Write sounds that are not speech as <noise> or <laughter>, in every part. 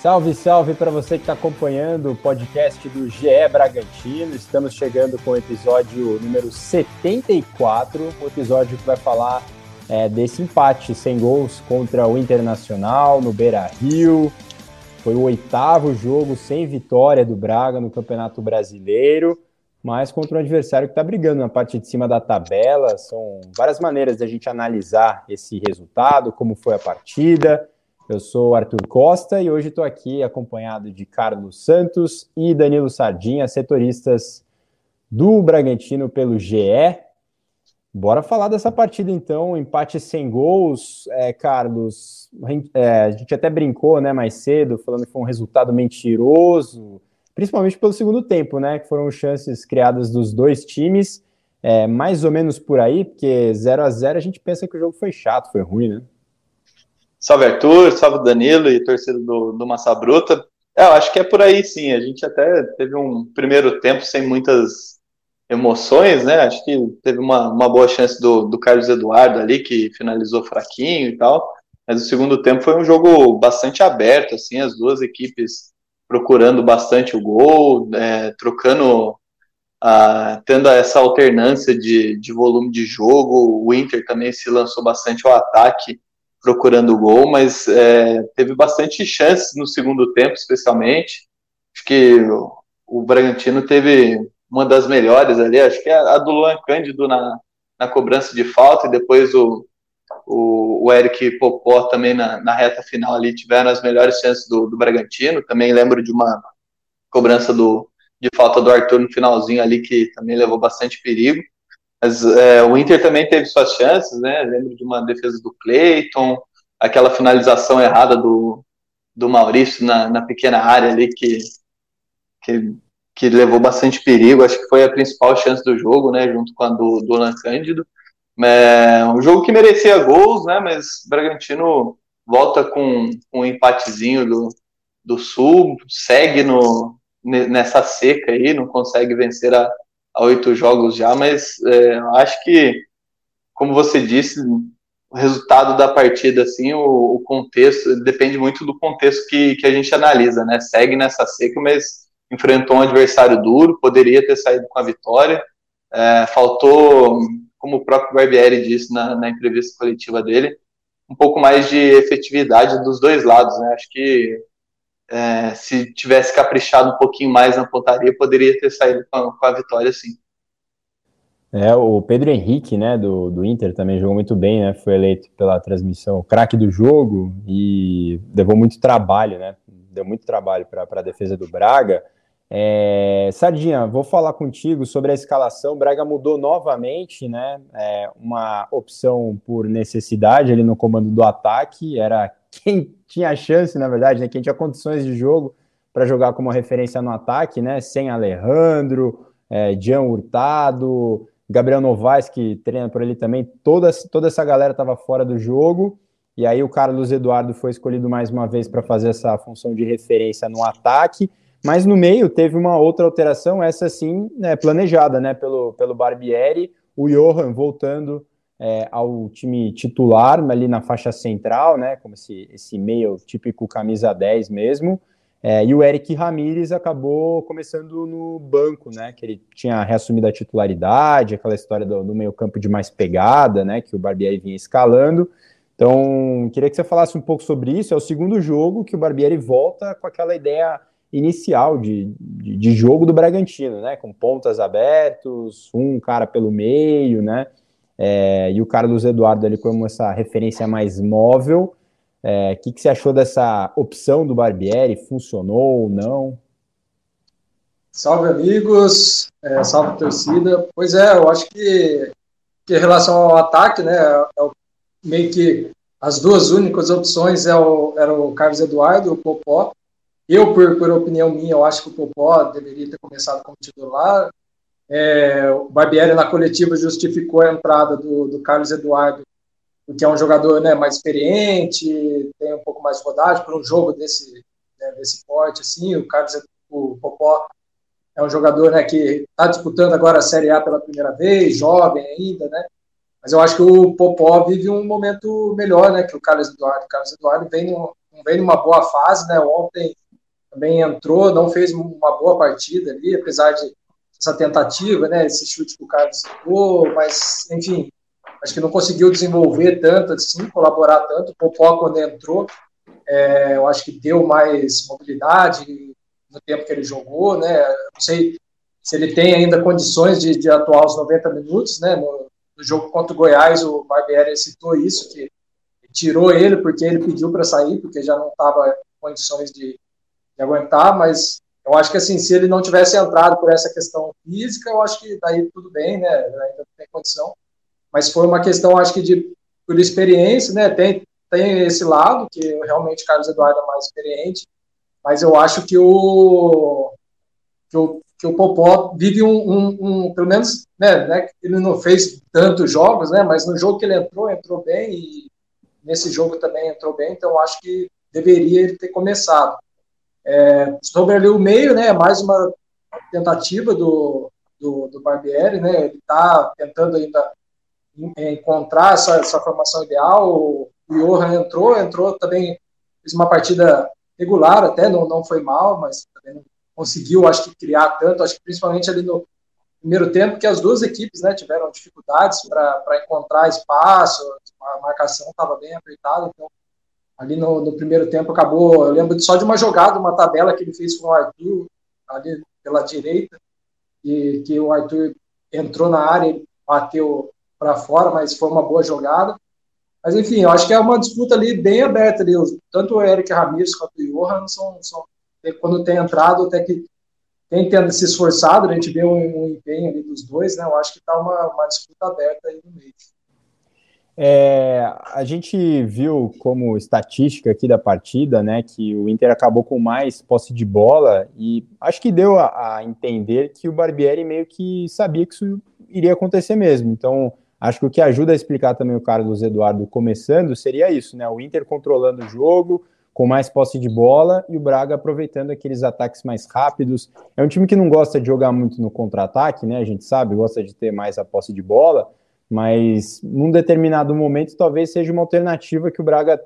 Salve, salve para você que está acompanhando o podcast do GE Bragantino. Estamos chegando com o episódio número 74, o episódio que vai falar é, desse empate sem gols contra o Internacional no Beira Rio. Foi o oitavo jogo sem vitória do Braga no Campeonato Brasileiro, mas contra um adversário que está brigando na parte de cima da tabela. São várias maneiras da gente analisar esse resultado, como foi a partida eu sou Arthur Costa e hoje estou aqui acompanhado de Carlos Santos e Danilo Sardinha, setoristas do Bragantino pelo GE. Bora falar dessa partida então, empate sem gols, é, Carlos. É, a gente até brincou, né, mais cedo, falando que foi um resultado mentiroso, principalmente pelo segundo tempo, né, que foram chances criadas dos dois times, é, mais ou menos por aí, porque 0 a 0 a gente pensa que o jogo foi chato, foi ruim, né? Salve Arthur, salve Danilo e torcida do, do Massa Bruta. É, eu acho que é por aí sim. A gente até teve um primeiro tempo sem muitas emoções, né? Acho que teve uma, uma boa chance do, do Carlos Eduardo ali, que finalizou fraquinho e tal. Mas o segundo tempo foi um jogo bastante aberto, assim, as duas equipes procurando bastante o gol, é, trocando, tendo essa alternância de, de volume de jogo. O Inter também se lançou bastante ao ataque procurando o gol, mas é, teve bastante chances no segundo tempo, especialmente. Acho que o, o Bragantino teve uma das melhores ali, acho que é a do Luan Cândido na, na cobrança de falta, e depois o, o, o Eric Popó também na, na, reta final ali tiveram as melhores chances do, do Bragantino. Também lembro de uma cobrança do, de falta do Arthur no finalzinho ali, que também levou bastante perigo. Mas é, o Inter também teve suas chances, né? Lembro de uma defesa do Cleiton, aquela finalização errada do, do Maurício na, na pequena área ali que, que, que, levou bastante perigo. Acho que foi a principal chance do jogo, né? Junto com a do, do Alan Cândido. É, um jogo que merecia gols, né? Mas Bragantino volta com, um empatezinho do, do Sul, segue no, nessa seca aí, não consegue vencer a, a oito jogos já, mas é, acho que, como você disse, o resultado da partida, assim, o, o, contexto, depende muito do contexto que, que a gente analisa, né? Segue nessa seca, mas enfrentou um adversário duro, poderia ter saído com a vitória. É, faltou, como o próprio Barbieri disse na, na entrevista coletiva dele, um pouco mais de efetividade dos dois lados, né? Acho que é, se tivesse caprichado um pouquinho mais na pontaria, poderia ter saído com a, com a vitória, sim. É, o Pedro Henrique, né, do, do Inter também jogou muito bem, né, foi eleito pela transmissão craque do jogo e levou muito trabalho, né, deu muito trabalho para a defesa do Braga. É, Sardinha, vou falar contigo sobre a escalação. Braga mudou novamente, né, é, uma opção por necessidade ali no comando do ataque, era <laughs> quem tinha chance, na verdade, né, quem tinha condições de jogo para jogar como referência no ataque, né, sem Alejandro, é, Jean Hurtado, Gabriel Novaes, que treina por ali também, toda, toda essa galera estava fora do jogo, e aí o Carlos Eduardo foi escolhido mais uma vez para fazer essa função de referência no ataque, mas no meio teve uma outra alteração, essa sim, né, planejada né, pelo, pelo Barbieri, o Johan voltando é, ao time titular ali na faixa central, né, como esse, esse meio típico camisa 10 mesmo, é, e o Eric Ramírez acabou começando no banco, né, que ele tinha reassumido a titularidade, aquela história do, do meio campo de mais pegada, né, que o Barbieri vinha escalando, então queria que você falasse um pouco sobre isso, é o segundo jogo que o Barbieri volta com aquela ideia inicial de, de, de jogo do Bragantino, né, com pontas abertos, um cara pelo meio, né, é, e o Carlos Eduardo ali como essa referência mais móvel. O é, que, que você achou dessa opção do Barbieri? Funcionou ou não? Salve, amigos. É, salve, torcida. Pois é, eu acho que, que em relação ao ataque, né, é o, meio que as duas únicas opções é o, era o Carlos Eduardo e o Popó. Eu, por, por opinião minha, eu acho que o Popó deveria ter começado como titular. É, o Barbieri, na coletiva, justificou a entrada do, do Carlos Eduardo, porque é um jogador né, mais experiente, tem um pouco mais de rodagem para um jogo desse, né, desse porte. Assim, o Carlos o Popó é um jogador né, que está disputando agora a Série A pela primeira vez, jovem ainda, né? Mas eu acho que o Popó vive um momento melhor, né? Que o Carlos Eduardo. O Carlos Eduardo vem, vem numa boa fase, né? Ontem também entrou, não fez uma boa partida ali, apesar de essa tentativa, né? Esse chute que o Carlos citou, mas, enfim, acho que não conseguiu desenvolver tanto assim, colaborar tanto. O Popó, quando entrou, é, eu acho que deu mais mobilidade no tempo que ele jogou, né? Não sei se ele tem ainda condições de, de atuar os 90 minutos, né? No, no, jogo contra o Goiás, o Barbieri citou isso, que tirou ele porque ele pediu para sair, porque já não estava em condições de, de, aguentar, mas eu acho que assim, se ele não tivesse entrado por essa questão física, eu acho que daí tudo bem, né? Ainda tem condição. Mas foi uma questão, acho que de por experiência, né? Tem, tem esse lado, que realmente Carlos Eduardo é mais experiente, mas eu acho que o, que o, que o Popó vive um, um, um pelo menos, né, né, ele não fez tantos jogos, né, mas no jogo que ele entrou, entrou bem, e nesse jogo também entrou bem, então acho que deveria ele ter começado. É, sobre ali o meio, né, mais uma tentativa do, do, do Barbieri, né, ele está tentando ainda encontrar essa, essa formação ideal, o Johan entrou, entrou também, fez uma partida regular até, não, não foi mal, mas também não conseguiu, acho que, criar tanto, acho que principalmente ali no primeiro tempo, que as duas equipes né, tiveram dificuldades para encontrar espaço, a marcação estava bem apertada, então ali no, no, primeiro tempo acabou, eu lembro só de uma jogada, uma tabela que ele fez com o Arthur, ali pela direita, e que o Arthur entrou na área e bateu para fora, mas foi uma boa jogada. Mas, enfim, eu acho que é uma disputa ali bem aberta ali. Tanto o Eric Ramirez quanto o Johan são, são quando tem entrado, até que tem tendo se esforçado, a gente vê um, um empenho ali dos dois, né? Eu acho que está uma, uma disputa aberta aí no meio. É, a gente viu como estatística aqui da partida, né, que o Inter acabou com mais posse de bola e acho que deu a, a entender que o Barbieri meio que sabia que isso iria acontecer mesmo. Então, Acho que o que ajuda a explicar também o Carlos Eduardo começando seria isso, né? O Inter controlando o jogo, com mais posse de bola e o Braga aproveitando aqueles ataques mais rápidos. É um time que não gosta de jogar muito no contra-ataque, né? A gente sabe, gosta de ter mais a posse de bola, mas num determinado momento talvez seja uma alternativa que o Braga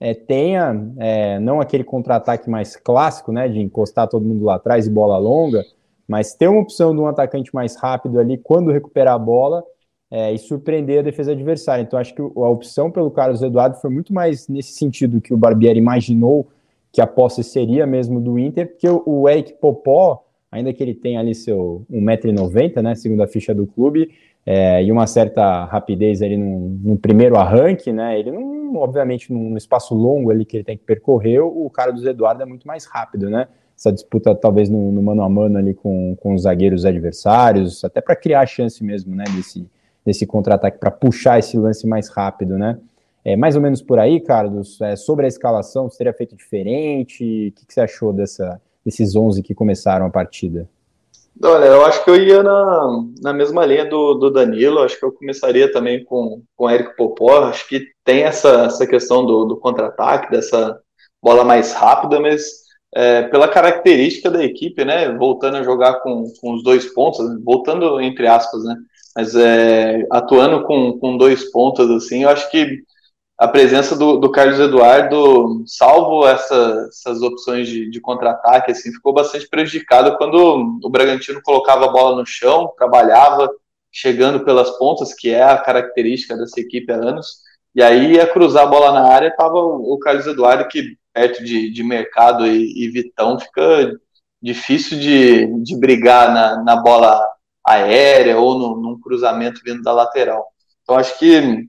é, tenha, é, não aquele contra-ataque mais clássico, né? De encostar todo mundo lá atrás e bola longa, mas ter uma opção de um atacante mais rápido ali quando recuperar a bola é, e surpreender a defesa adversária. Então, acho que a opção pelo Carlos Eduardo foi muito mais nesse sentido que o Barbieri imaginou que a posse seria mesmo do Inter, porque o Eric Popó, ainda que ele tenha ali seu 1,90m, né, segundo a ficha do clube, é, e uma certa rapidez ali no, no, primeiro arranque, né, ele não, obviamente, num espaço longo ali que ele tem que percorrer, o Carlos Eduardo é muito mais rápido, né, essa disputa talvez no, no mano a mano ali com, com os zagueiros adversários, até para criar a chance mesmo, né, desse, desse contra-ataque para puxar esse lance mais rápido, né? É mais ou menos por aí, Carlos. É, sobre a escalação, você teria feito diferente? O que, que, você achou dessa, desses 11 que começaram a partida? Olha, eu acho que eu ia na, na mesma linha do, do Danilo. Acho que eu começaria também com o Érico Popó. Acho que tem essa, essa questão do, do contra-ataque, dessa bola mais rápida, mas é, pela característica da equipe, né? Voltando a jogar com, com os dois pontos, voltando entre aspas, né? mas é, atuando com, com dois pontos, assim, eu acho que a presença do, do Carlos Eduardo, salvo essa, essas opções de, de contra-ataque, assim, ficou bastante prejudicado quando o Bragantino colocava a bola no chão, trabalhava, chegando pelas pontas, que é a característica dessa equipe há anos, e aí ia cruzar a bola na área, estava o, o Carlos Eduardo, que perto de, de Mercado e, e Vitão fica difícil de, de brigar na, na bola aérea ou no, num cruzamento vindo da lateral. Então acho que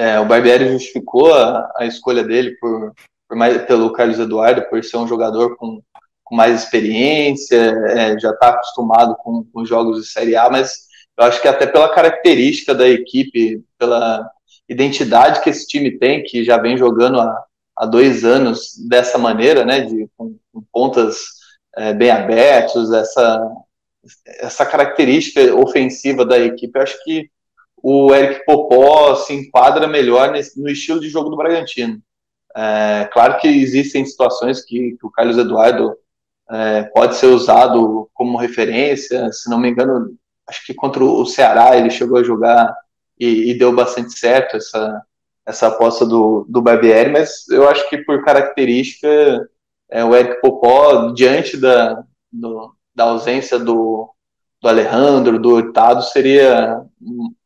é, o Barbieri justificou a, a escolha dele por, por, mais, pelo Carlos Eduardo, por ser um jogador com, com mais experiência, é, já está acostumado com, com jogos de Série A, mas eu acho que até pela característica da equipe, pela identidade que esse time tem, que já vem jogando há, há dois anos dessa maneira, né, de, com, com pontas é, bem abertos, essa, essa característica ofensiva da equipe, eu acho que o Eric Popó se enquadra melhor nesse, no estilo de jogo do Bragantino. É, claro que existem situações que, que o Carlos Eduardo é, pode ser usado como referência. Se não me engano, acho que contra o Ceará ele chegou a jogar e, e deu bastante certo essa, essa aposta do, do Barbieri, mas eu acho que por característica é, o Eric Popó, diante da, do, da ausência do, do Alejandro, do Hurtado, seria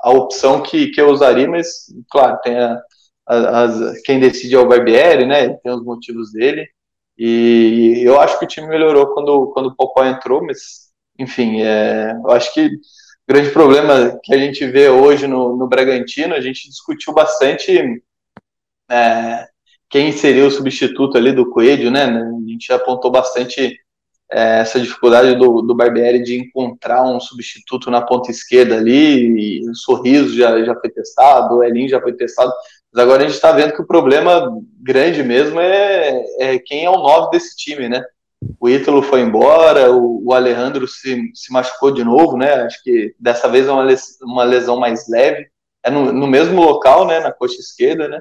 a opção que, que eu usaria, mas, claro, tem a, a, a, quem decide é o Barbieri, né, tem os motivos dele, e eu acho que o time melhorou quando, quando o Popó entrou, mas, enfim, é, eu acho que o grande problema que a gente vê hoje no, no Bragantino, a gente discutiu bastante é, quem seria o substituto ali do Coelho, né, a gente apontou bastante é, essa dificuldade do, do Barbieri de encontrar um substituto na ponta esquerda ali, o Sorriso já, já foi testado, o Elin já foi testado, mas agora a gente está vendo que o problema grande mesmo é, é quem é o 9 desse time, né? O Ítalo foi embora, o, o, Alejandro se, se machucou de novo, né? Acho que dessa vez é uma, les, uma lesão mais leve. É no, no mesmo local, né? Na coxa esquerda, né?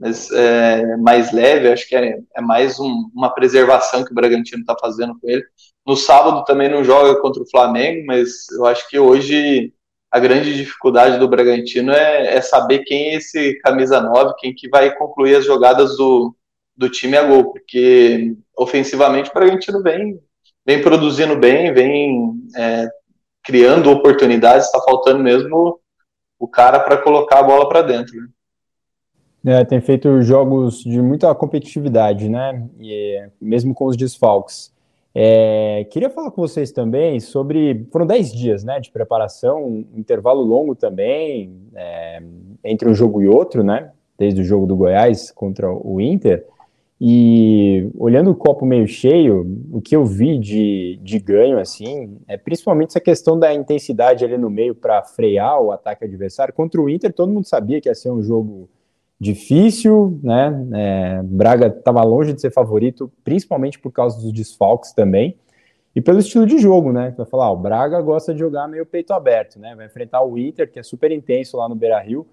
Mas é, mais leve, acho que é, é mais um, uma preservação que o Bragantino está fazendo com ele. No sábado também não joga contra o Flamengo, mas eu acho que hoje a grande dificuldade do Bragantino é, é, saber quem é esse camisa 9, quem que vai concluir as jogadas do, do time a gol, porque ofensivamente o Bragantino vem, vem produzindo bem, vem é, criando oportunidades, está faltando mesmo o cara para colocar a bola para dentro. Né? É, tem feito jogos de muita competitividade, né? E, mesmo com os desfalques. É, queria falar com vocês também sobre. Foram 10 dias né, de preparação, um intervalo longo também, é, entre um jogo e outro, né? Desde o jogo do Goiás contra o Inter. E olhando o copo meio cheio, o que eu vi de, de ganho, assim, é principalmente essa questão da intensidade ali no meio para frear o ataque adversário. Contra o Inter, todo mundo sabia que ia ser um jogo difícil, né? É, Braga estava longe de ser favorito, principalmente por causa dos desfalques também. E pelo estilo de jogo, né? Vai falar, ah, o Braga gosta de jogar meio peito aberto, né? Vai enfrentar o Inter, que é super intenso lá no Beira Rio.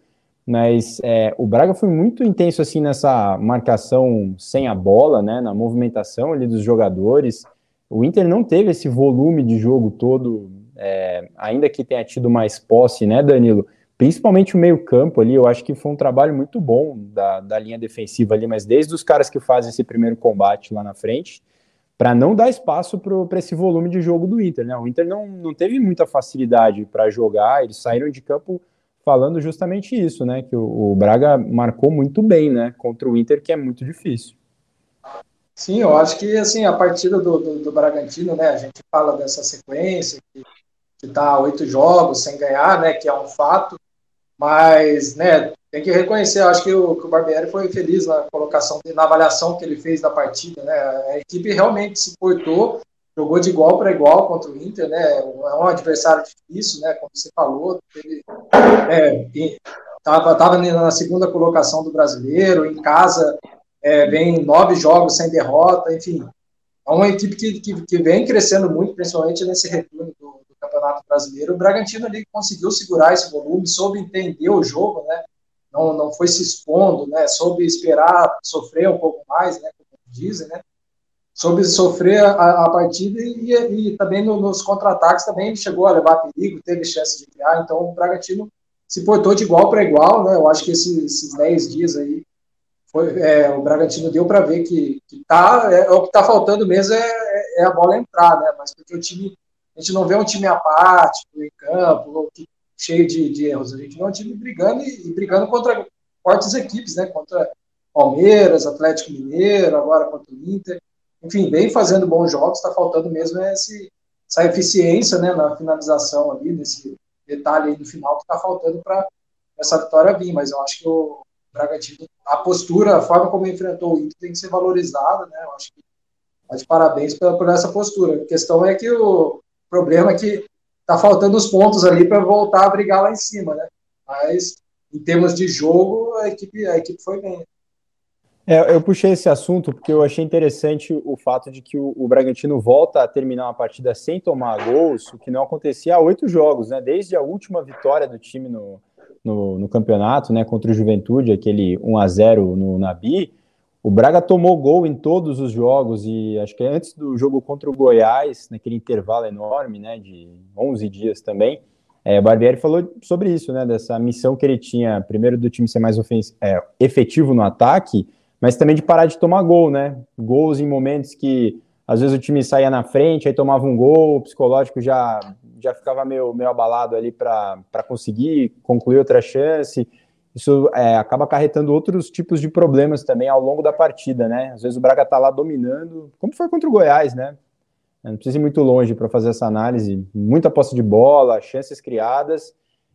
Mas é, o Braga foi muito intenso assim nessa marcação sem a bola, né? Na movimentação ali dos jogadores. O Inter não teve esse volume de jogo todo, é, ainda que tenha tido mais posse, né, Danilo? Principalmente o meio-campo ali, eu acho que foi um trabalho muito bom da, da linha defensiva ali, mas desde os caras que fazem esse primeiro combate lá na frente, para não dar espaço para esse volume de jogo do Inter, né? O Inter não, não teve muita facilidade para jogar, eles saíram de campo falando justamente isso, né? Que o, o, Braga marcou muito bem, né? Contra o Inter, que é muito difícil. Sim, eu acho que assim a partida do, do, do Bragantino, né? A gente fala dessa sequência que está oito jogos sem ganhar, né? Que é um fato. Mas, né, tem que reconhecer, acho que o, que o Barbieri foi feliz na colocação, na avaliação que ele fez da partida, né? A equipe realmente se portou, jogou de igual para igual contra o Inter, né? É um adversário difícil, né? Como você falou, teve, é, tava, tava na segunda colocação do brasileiro, em casa, é, vem nove jogos sem derrota, enfim. É uma equipe que, que, que vem crescendo muito, principalmente nesse retorno do, Campeonato Brasileiro. O Bragantino ali conseguiu segurar esse volume, soube entender o jogo, né? Não, não foi se expondo, né? Soube esperar, sofrer um pouco mais, né? Como dizem, né? Soube sofrer a, a partida e, e também no, nos contra-ataques também chegou a levar perigo, teve chance de criar. Então o Bragantino se portou de igual para igual, né? Eu acho que esses, esses 10 dias aí é, o Bragantino deu para ver que, que tá, é, o que está faltando mesmo é, é, a bola entrar, né? Mas porque o time a gente não vê um time apático em campo, cheio de, de erros. A gente vê um time brigando e, e, brigando contra fortes equipes, né? Contra Palmeiras, Atlético Mineiro, agora contra o Inter. Enfim, vem fazendo bons jogos, está faltando mesmo esse, essa eficiência né, na finalização ali, nesse detalhe aí no final que está faltando para essa vitória vir. Mas eu acho que o Bragantino, a postura, a forma como enfrentou o Inter tem que ser valorizada, né? Eu acho que tá de parabéns por, por essa postura. A questão é que o, o problema é que tá faltando os pontos ali para voltar a brigar lá em cima, né? Mas em termos de jogo, a equipe, a equipe foi bem. É, eu puxei esse assunto porque eu achei interessante o fato de que o, o, Bragantino volta a terminar uma partida sem tomar gols, o que não acontecia há oito jogos, né? Desde a última vitória do time no, no, no, campeonato, né? Contra o Juventude, aquele 1 a 0 no Nabi, o Braga tomou gol em todos os jogos e acho que antes do jogo contra o Goiás, naquele intervalo enorme, né, de 11 dias também, é, Barbieri falou sobre isso, né, dessa missão que ele tinha, primeiro do time ser mais é, efetivo no ataque, mas também de parar de tomar gol, né, gols em momentos que às vezes o time saía na frente, aí tomava um gol, o psicológico já, já ficava meio, meio abalado ali para conseguir concluir outra chance, isso é, acaba acarretando outros tipos de problemas também ao longo da partida, né? Às vezes o Braga tá lá dominando, como foi contra o Goiás, né? Não precisa ir muito longe para fazer essa análise. Muita posse de bola, chances criadas,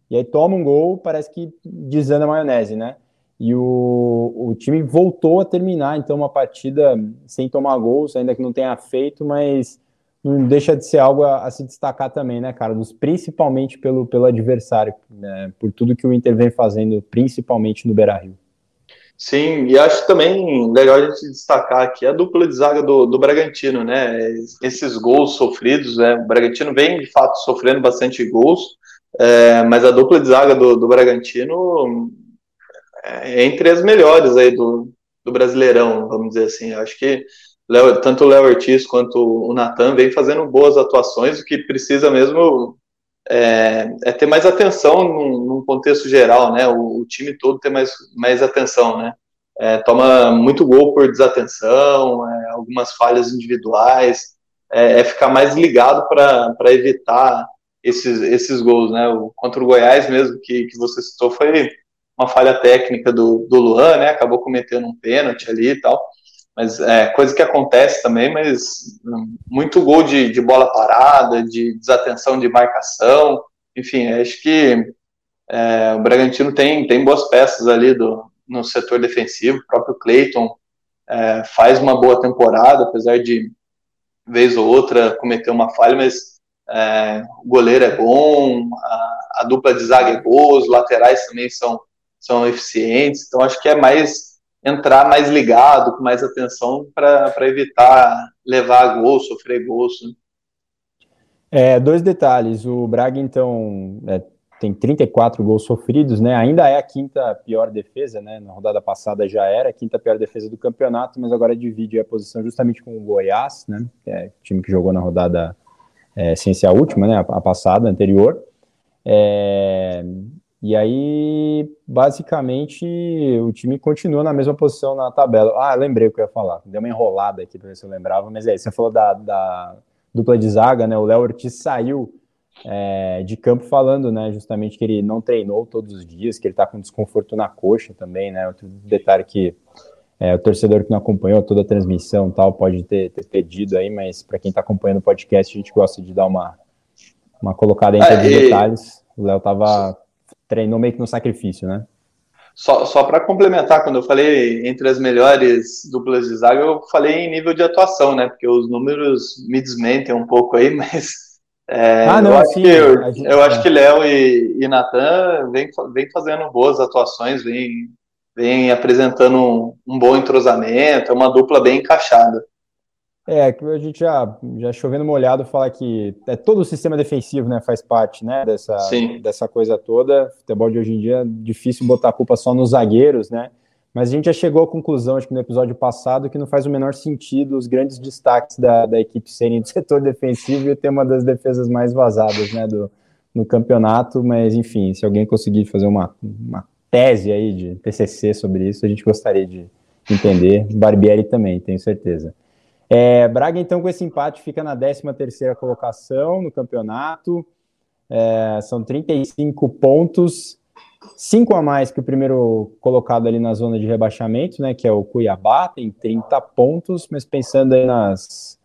e aí toma um gol, parece que desanda a maionese, né? E o, o time voltou a terminar, então, uma partida sem tomar gols, ainda que não tenha feito, mas não deixa de ser algo a, a, se destacar também, né, Carlos? Principalmente pelo, pelo adversário, né, por tudo que o Inter vem fazendo, principalmente no Beira Rio. Sim, e acho também legal a gente destacar aqui a dupla de zaga do, do Bragantino, né? Esses gols sofridos, né? O Bragantino vem de fato sofrendo bastante gols, é, mas a dupla de zaga do, do Bragantino é entre as melhores aí do, do Brasileirão, vamos dizer assim. Acho que Leo, tanto o Léo Ortiz quanto o Natan vem fazendo boas atuações, o que precisa mesmo é, é ter mais atenção num, num, contexto geral, né? O, o, time todo ter mais, mais atenção, né? É, toma muito gol por desatenção, é, algumas falhas individuais, é, é ficar mais ligado para evitar esses, esses gols, né? O, contra o Goiás mesmo, que, que você citou, foi uma falha técnica do, do Luan, né? Acabou cometendo um pênalti ali e tal mas é coisa que acontece também, mas muito gol de, de bola parada, de desatenção de marcação, enfim, acho que é, o Bragantino tem, tem boas peças ali do, no setor defensivo, o próprio Cleiton é, faz uma boa temporada, apesar de vez ou outra cometer uma falha, mas é, o goleiro é bom, a, a, dupla de zaga é boa, os laterais também são, são eficientes, então acho que é mais entrar mais ligado, com mais atenção, para evitar levar gol, sofrer gols. Né? É, dois detalhes. O Braga, então, é, tem 34 gols sofridos, né? Ainda é a quinta pior defesa, né? Na rodada passada já era a quinta pior defesa do campeonato, mas agora divide a posição justamente com o Goiás, né? É time que jogou na rodada é, sem ser a última, né? A, a passada, anterior. É, e aí, basicamente, o time continua na mesma posição na tabela. Ah, lembrei o que eu ia falar. Deu uma enrolada aqui para ver se eu lembrava, mas é, você falou da, da dupla de zaga, né? O Léo Ortiz saiu é, de campo falando, né, justamente que ele não treinou todos os dias, que ele tá com desconforto na coxa também, né? Outro detalhe que é, o torcedor que não acompanhou toda a transmissão tal pode ter, ter pedido aí, mas para quem está acompanhando o podcast, a gente gosta de dar uma, uma colocada entre os detalhes. O Léo tava treinou meio que no sacrifício, né? Só, só para complementar, quando eu falei entre as melhores duplas de zaga, eu falei em nível de atuação, né? Porque os números me desmentem um pouco aí, <laughs> mas é, ah, não, eu, acho que, eu, gente, eu acho que Léo e, e Natan vem, vem fazendo boas atuações, vem, vem apresentando um, um bom entrosamento, é uma dupla bem encaixada. É, a gente já, já chovendo molhado falar que é todo o sistema defensivo, né, faz parte, né, dessa, dessa coisa toda. Futebol de hoje em dia é difícil botar a culpa só nos zagueiros, né? Mas a gente já chegou à conclusão, acho que no episódio passado, que não faz o menor sentido os grandes destaques da, da equipe serem do <laughs> setor defensivo e ter uma das defesas mais vazadas, né, do, no campeonato. Mas, enfim, se alguém conseguir fazer uma, uma tese aí de TCC sobre isso, a gente gostaria de entender. Barbieri também, tenho certeza. É, Braga, então, com esse empate, fica na 13ª colocação no campeonato. É, são 35 pontos, 5 a mais que o primeiro colocado ali na zona de rebaixamento, né, que é o Cuiabá, tem 30 pontos, mas pensando aí nas,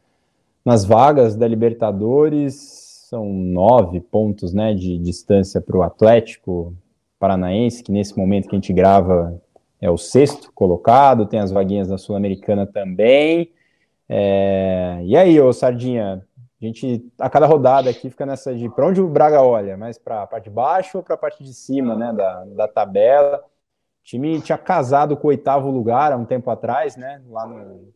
nas vagas da Libertadores, são 9 pontos né, de distância para o Atlético Paranaense, que nesse momento que a gente grava é o sexto colocado, tem as vaguinhas da Sul-Americana também. É, e aí, ô Sardinha, a gente, a cada rodada aqui fica nessa de para onde o Braga olha, mais para a parte de baixo ou para a parte de cima, né, da, da tabela. O time tinha casado com o oitavo lugar há um tempo atrás, né, lá no,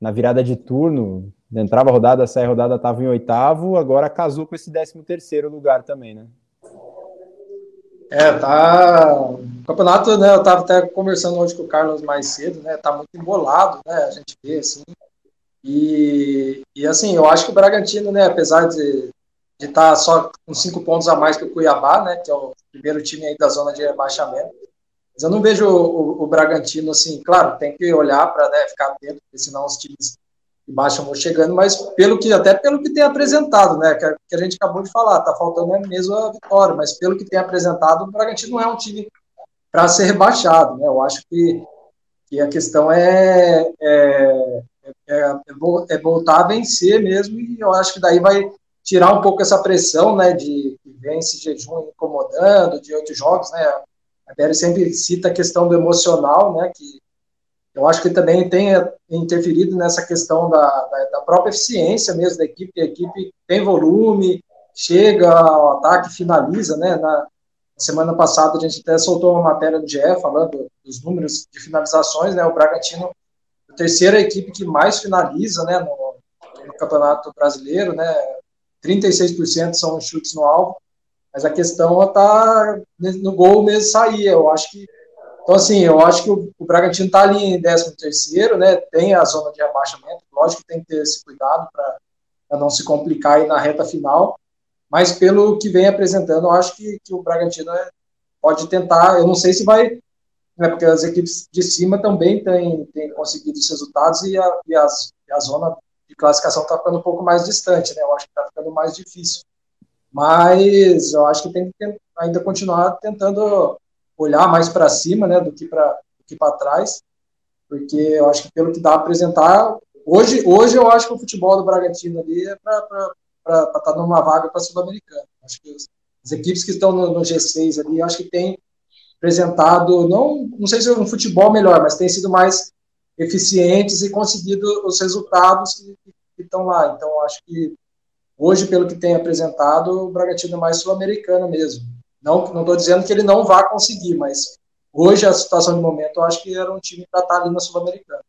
na virada de turno, entrava a rodada, saia a rodada, estava em oitavo, agora casou com esse décimo terceiro lugar também, né? É, tá, campeonato, né, eu estava até conversando hoje com o Carlos mais cedo, né, tá muito embolado, né, a gente vê, assim, e, e assim, eu acho que o Bragantino, né, apesar de estar tá só com cinco pontos a mais que o Cuiabá, né, que é o primeiro time aí da zona de rebaixamento, mas eu não vejo o, o, o Bragantino, assim, claro, tem que olhar para né, ficar atento, porque senão os times de baixo vão chegando, mas pelo que, até pelo que tem apresentado, né, que a, que a gente acabou de falar, tá faltando é mesmo a vitória, mas pelo que tem apresentado, o Bragantino não é um time para ser rebaixado, né, eu acho que, que a questão é, é é, é, é, voltar a vencer mesmo, e eu acho que daí vai tirar um pouco essa pressão, né, de que vem esse jejum incomodando, de outros jogos, né, a Beri sempre cita a questão do emocional, né, que eu acho que também tem interferido nessa questão da, da, da própria eficiência mesmo da equipe, a equipe tem volume, chega ao ataque, finaliza, né, na, semana passada a gente até soltou uma matéria do GE falando dos números de finalizações, né, o Bragantino terceira equipe que mais finaliza né, no, no Campeonato Brasileiro, né? 36% são chutes no alvo, mas a questão está no gol mesmo sair. Eu acho que. Então, assim, eu acho que o, Bragantino está ali em 13, né? Tem a zona de abaixamento, lógico que tem que ter esse cuidado para não se complicar aí na reta final, mas pelo que vem apresentando, eu acho que, que o Bragantino é, pode tentar. Eu não sei se vai né, porque as equipes de cima também têm, têm conseguido os resultados e a, e, as, e a zona de classificação está ficando um pouco mais distante, né? Eu acho que está ficando mais difícil. Mas eu acho que tem que ainda continuar tentando olhar mais para cima, né, do que para que para trás, porque eu acho que pelo que dá a apresentar hoje, hoje eu acho que o futebol do Bragantino ali é para estar tá numa vaga para sul-americana. Acho que as, as equipes que estão no, no G6 ali, acho que tem apresentado, não, não sei se é um futebol melhor, mas tem sido mais eficientes e conseguido os resultados que, que estão lá. Então, acho que hoje, pelo que tem apresentado, o Bragantino é mais sul-americano mesmo. Não estou dizendo que ele não vá conseguir, mas hoje, a situação de momento, eu acho que era um time para estar ali na Sul-Americana.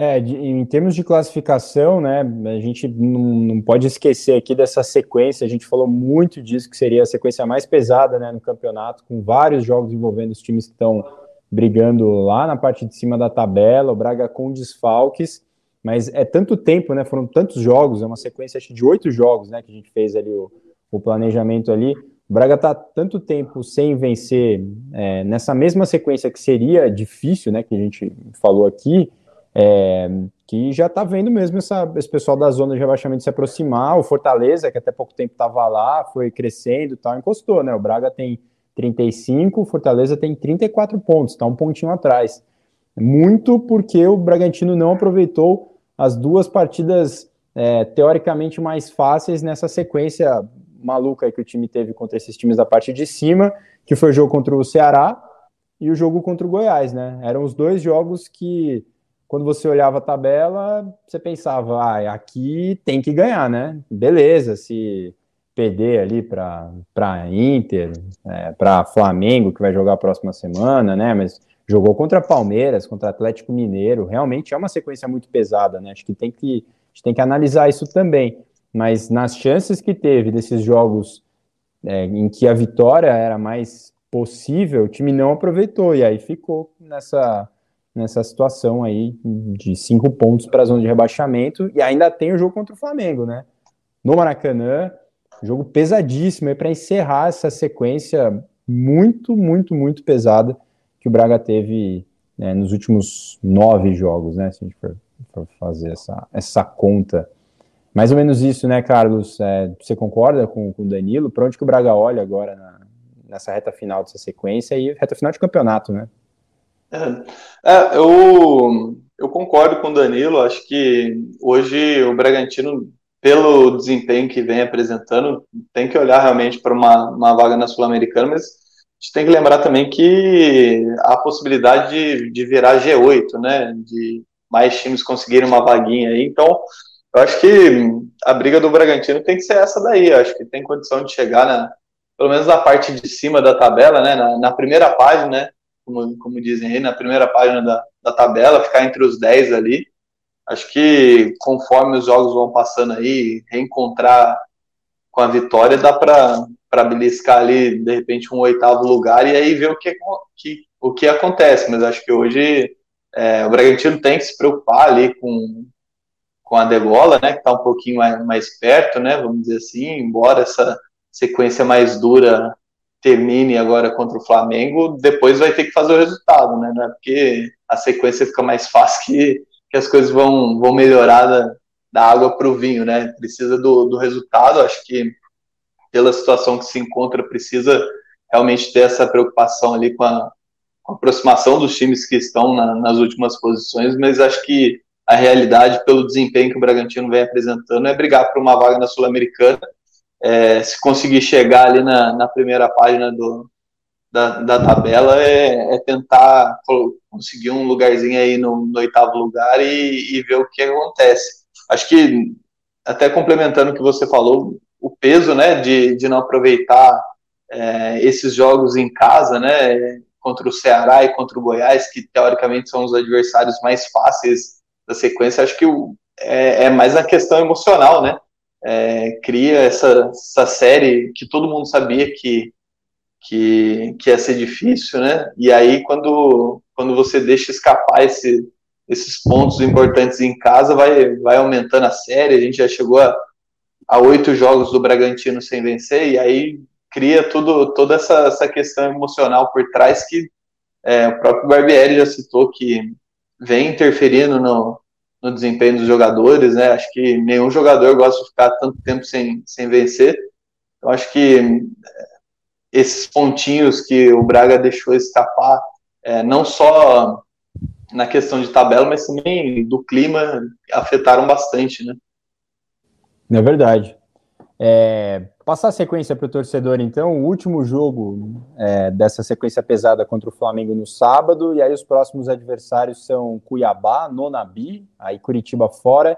É, de, em termos de classificação, né, a gente não, não, pode esquecer aqui dessa sequência, a gente falou muito disso, que seria a sequência mais pesada, né, no campeonato, com vários jogos envolvendo os times que estão brigando lá na parte de cima da tabela, o Braga com desfalques, mas é tanto tempo, né, foram tantos jogos, é uma sequência acho, de oito jogos, né, que a gente fez ali o, o planejamento ali, o Braga está tanto tempo sem vencer é, nessa mesma sequência que seria difícil, né, que a gente falou aqui, é, que já está vendo mesmo essa, esse pessoal da zona de rebaixamento se aproximar. O Fortaleza, que até pouco tempo estava lá, foi crescendo e tal, encostou, né? O Braga tem 35, o Fortaleza tem 34 pontos, está um pontinho atrás. Muito porque o Bragantino não aproveitou as duas partidas é, teoricamente mais fáceis nessa sequência maluca que o time teve contra esses times da parte de cima, que foi o jogo contra o Ceará e o jogo contra o Goiás, né? Eram os dois jogos que quando você olhava a tabela, você pensava, ah, aqui tem que ganhar, né? Beleza, se perder ali para Inter, é, para Flamengo, que vai jogar a próxima semana, né? Mas jogou contra Palmeiras, contra Atlético Mineiro, realmente é uma sequência muito pesada, né? Acho que tem que, a gente tem que analisar isso também. Mas nas chances que teve desses jogos é, em que a vitória era mais possível, o time não aproveitou, e aí ficou nessa nessa situação aí de cinco pontos para a zona de rebaixamento e ainda tem o jogo contra o Flamengo, né? No Maracanã, jogo pesadíssimo para encerrar essa sequência muito, muito, muito pesada que o Braga teve né, nos últimos nove jogos, né? Se a gente for, for, fazer essa, essa conta. Mais ou menos isso, né, Carlos? É, você concorda com, com o Danilo? Para onde que o Braga olha agora na, nessa reta final dessa sequência e reta final de campeonato, né? É, eu, eu concordo com o Danilo. Acho que hoje o Bragantino, pelo desempenho que vem apresentando, tem que olhar realmente para uma, uma vaga na Sul-Americana, mas a gente tem que lembrar também que a possibilidade de, de virar G8, né? De mais times conseguirem uma vaguinha aí. Então, eu acho que a briga do Bragantino tem que ser essa daí. Eu acho que tem condição de chegar na, pelo menos na parte de cima da tabela, né? Na, na primeira página, né? Como, como dizem aí, na primeira página da, da tabela, ficar entre os 10 ali. Acho que conforme os jogos vão passando aí, reencontrar com a vitória, dá para beliscar ali, de repente, um oitavo lugar e aí ver o que, que, o que acontece. Mas acho que hoje é, o Bragantino tem que se preocupar ali com, com a degola, né, que está um pouquinho mais, mais perto, né, vamos dizer assim, embora essa sequência mais dura termine agora contra o Flamengo, depois vai ter que fazer o resultado, né, não é porque a sequência fica mais fácil que, que as coisas vão, vão melhorar da, da água para o vinho, né, precisa do, do resultado, acho que pela situação que se encontra, precisa realmente ter essa preocupação ali com a, com a aproximação dos times que estão na, nas últimas posições, mas acho que a realidade, pelo desempenho que o Bragantino vem apresentando, é brigar por uma vaga na Sul-Americana. É, se conseguir chegar ali na, na primeira página do, da, da tabela, é, é, tentar conseguir um lugarzinho aí no, no oitavo lugar e, e ver o que acontece. Acho que, até complementando o que você falou, o peso né, de, de não aproveitar é, esses jogos em casa, né, contra o Ceará e contra o Goiás, que teoricamente são os adversários mais fáceis da sequência, acho que o, é, é, mais a questão emocional, né? É, cria essa, essa série que todo mundo sabia que, que, que ia ser difícil, né? E aí, quando, quando você deixa escapar esse, esses pontos importantes em casa, vai, vai aumentando a série. A gente já chegou a, a oito jogos do Bragantino sem vencer, e aí cria tudo, toda essa, essa questão emocional por trás que é, o próprio Barbieri já citou que vem interferindo no, no desempenho dos jogadores, né? Acho que nenhum jogador gosta de ficar tanto tempo sem, sem vencer. Eu acho que é, esses pontinhos que o Braga deixou escapar, é, não só na questão de tabela, mas também do clima, afetaram bastante, né? É verdade. É, passar a sequência para o torcedor, então, o último jogo é, dessa sequência pesada contra o Flamengo no sábado, e aí os próximos adversários são Cuiabá, no Nabi, aí Curitiba fora,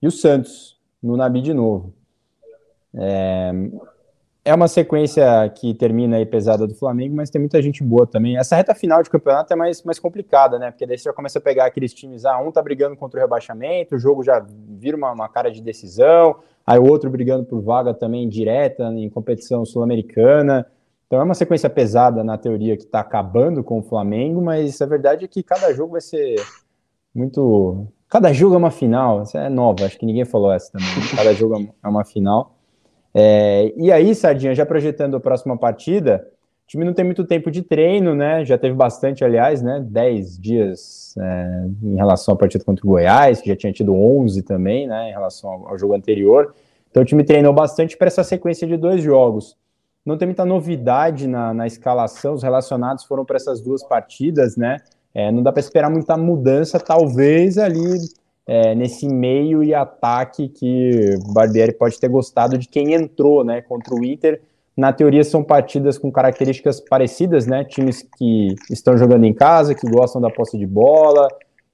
e o Santos, no Nabi de novo. É, é uma sequência que termina aí pesada do Flamengo, mas tem muita gente boa também. Essa reta final de campeonato é mais, mais complicada, né? Porque daí você já começa a pegar aqueles times, ah, um tá brigando contra o rebaixamento, o jogo já vira uma, uma cara de decisão, aí o outro brigando por vaga também direta em competição sul-americana. Então é uma sequência pesada na teoria que tá acabando com o Flamengo, mas a verdade é que cada jogo vai ser muito. Cada jogo é uma final, essa é nova, acho que ninguém falou essa também. Cada jogo é uma final. É, e aí, Sardinha, já projetando a próxima partida, o time não tem muito tempo de treino, né? Já teve bastante, aliás, né? 10 dias é, em relação à partida contra o Goiás, que já tinha tido 11 também, né? Em relação ao, ao jogo anterior. Então o time treinou bastante para essa sequência de dois jogos. Não tem muita novidade na, na escalação, os relacionados foram para essas duas partidas, né? É, não dá para esperar muita mudança, talvez ali é, nesse meio e ataque que o Barbieri pode ter gostado de quem entrou né, contra o Inter. Na teoria, são partidas com características parecidas, né? Times que estão jogando em casa, que gostam da posse de bola,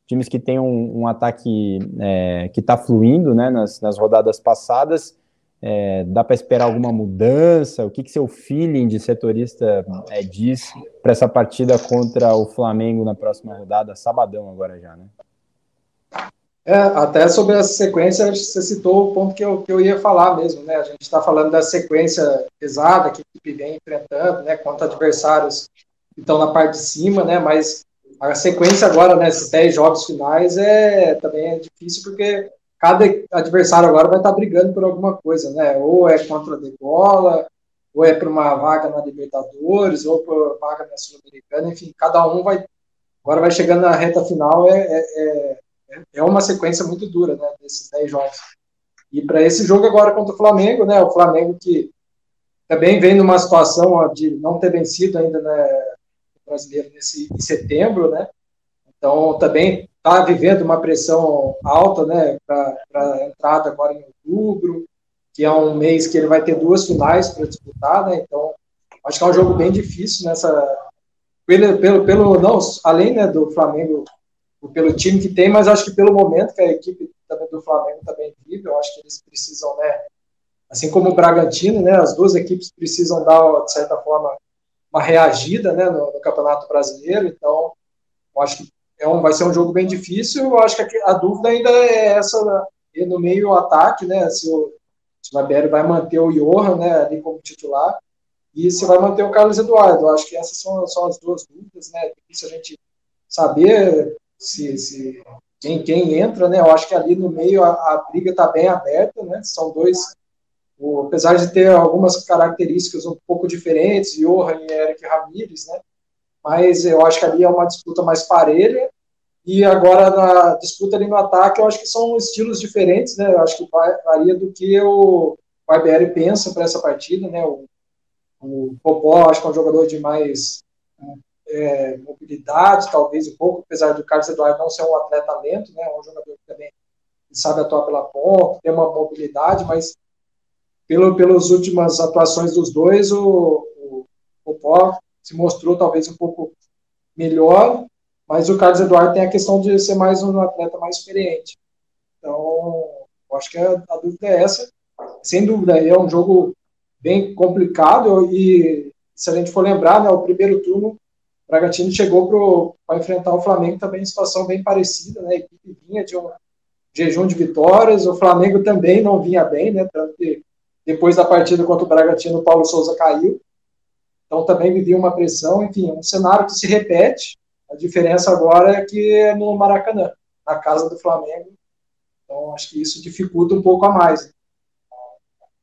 times que têm um, um ataque é, que está fluindo né, nas, nas rodadas passadas. É, dá para esperar alguma mudança? O que, que seu feeling de setorista é, diz para essa partida contra o Flamengo na próxima rodada? Sabadão agora já, né? É, até sobre essa sequência, você citou o ponto que eu, que eu ia falar mesmo, né? A gente está falando da sequência pesada que a equipe vem enfrentando, né? Contra adversários que estão na parte de cima, né? Mas a sequência agora, nesses né, 10 jogos finais, é também é difícil porque cada adversário agora vai estar tá brigando por alguma coisa, né? Ou é contra a degola, ou é para uma vaga na Libertadores, ou para vaga na Sul-Americana, enfim, cada um vai. Agora vai chegando na reta final, é, é, é é uma sequência muito dura, né, desses 10 jogos. E para esse jogo agora contra o Flamengo, né, o Flamengo que também vem numa situação de não ter vencido ainda né, o brasileiro nesse, em setembro, né, então também está vivendo uma pressão alta, né, para entrada agora em outubro, que é um mês que ele vai ter duas finais para disputar, né, então acho que é um jogo bem difícil nessa pelo, pelo, pelo não além né, do Flamengo pelo time que tem, mas acho que pelo momento que a equipe também do Flamengo também vive, eu acho que eles precisam, né, assim como o Bragantino, né, as duas equipes precisam dar, de certa forma, uma reagida, né, no, no Campeonato Brasileiro, então, eu acho que é um, vai ser um jogo bem difícil, eu acho que a, a dúvida ainda é essa, né, no meio ataque, né, se o, se o vai manter o Johan, né, ali como titular, e se vai manter o Carlos Eduardo. Eu acho que essas são, são as duas dúvidas, né? É difícil a gente saber se, se quem, quem entra, né? Eu acho que ali no meio a, a briga está bem aberta, né? São dois, o, apesar de ter algumas características um pouco diferentes, Johan e Eric Ramírez, né? Mas eu acho que ali é uma disputa mais parelha. E agora na disputa ali no ataque, eu acho que são estilos diferentes, né? Eu acho que varia do que o Barbieri pensa para essa partida, né? O, o Popó, acho que é um jogador de mais é, mobilidade, talvez um pouco, apesar do Carlos Eduardo não ser um atleta lento, né, é um jogador que também sabe atuar pela ponta, tem uma mobilidade, mas pelo, pelas últimas atuações dos dois, o, o Popó se mostrou talvez um pouco melhor, mas o Carlos Eduardo tem a questão de ser mais um atleta mais experiente. Então, acho que a, a dúvida é essa. Sem dúvida, é um jogo bem complicado e se a gente for lembrar, né, o primeiro turno, o Bragantino chegou para enfrentar o Flamengo também em situação bem parecida, né, a equipe vinha de um jejum de vitórias, o Flamengo também não vinha bem, né, tanto que depois da partida contra o Bragantino, o Paulo Souza caiu, então também vivia uma pressão, enfim, um cenário que se repete, a diferença agora é que é no Maracanã, na casa do Flamengo, então acho que isso dificulta um pouco a mais.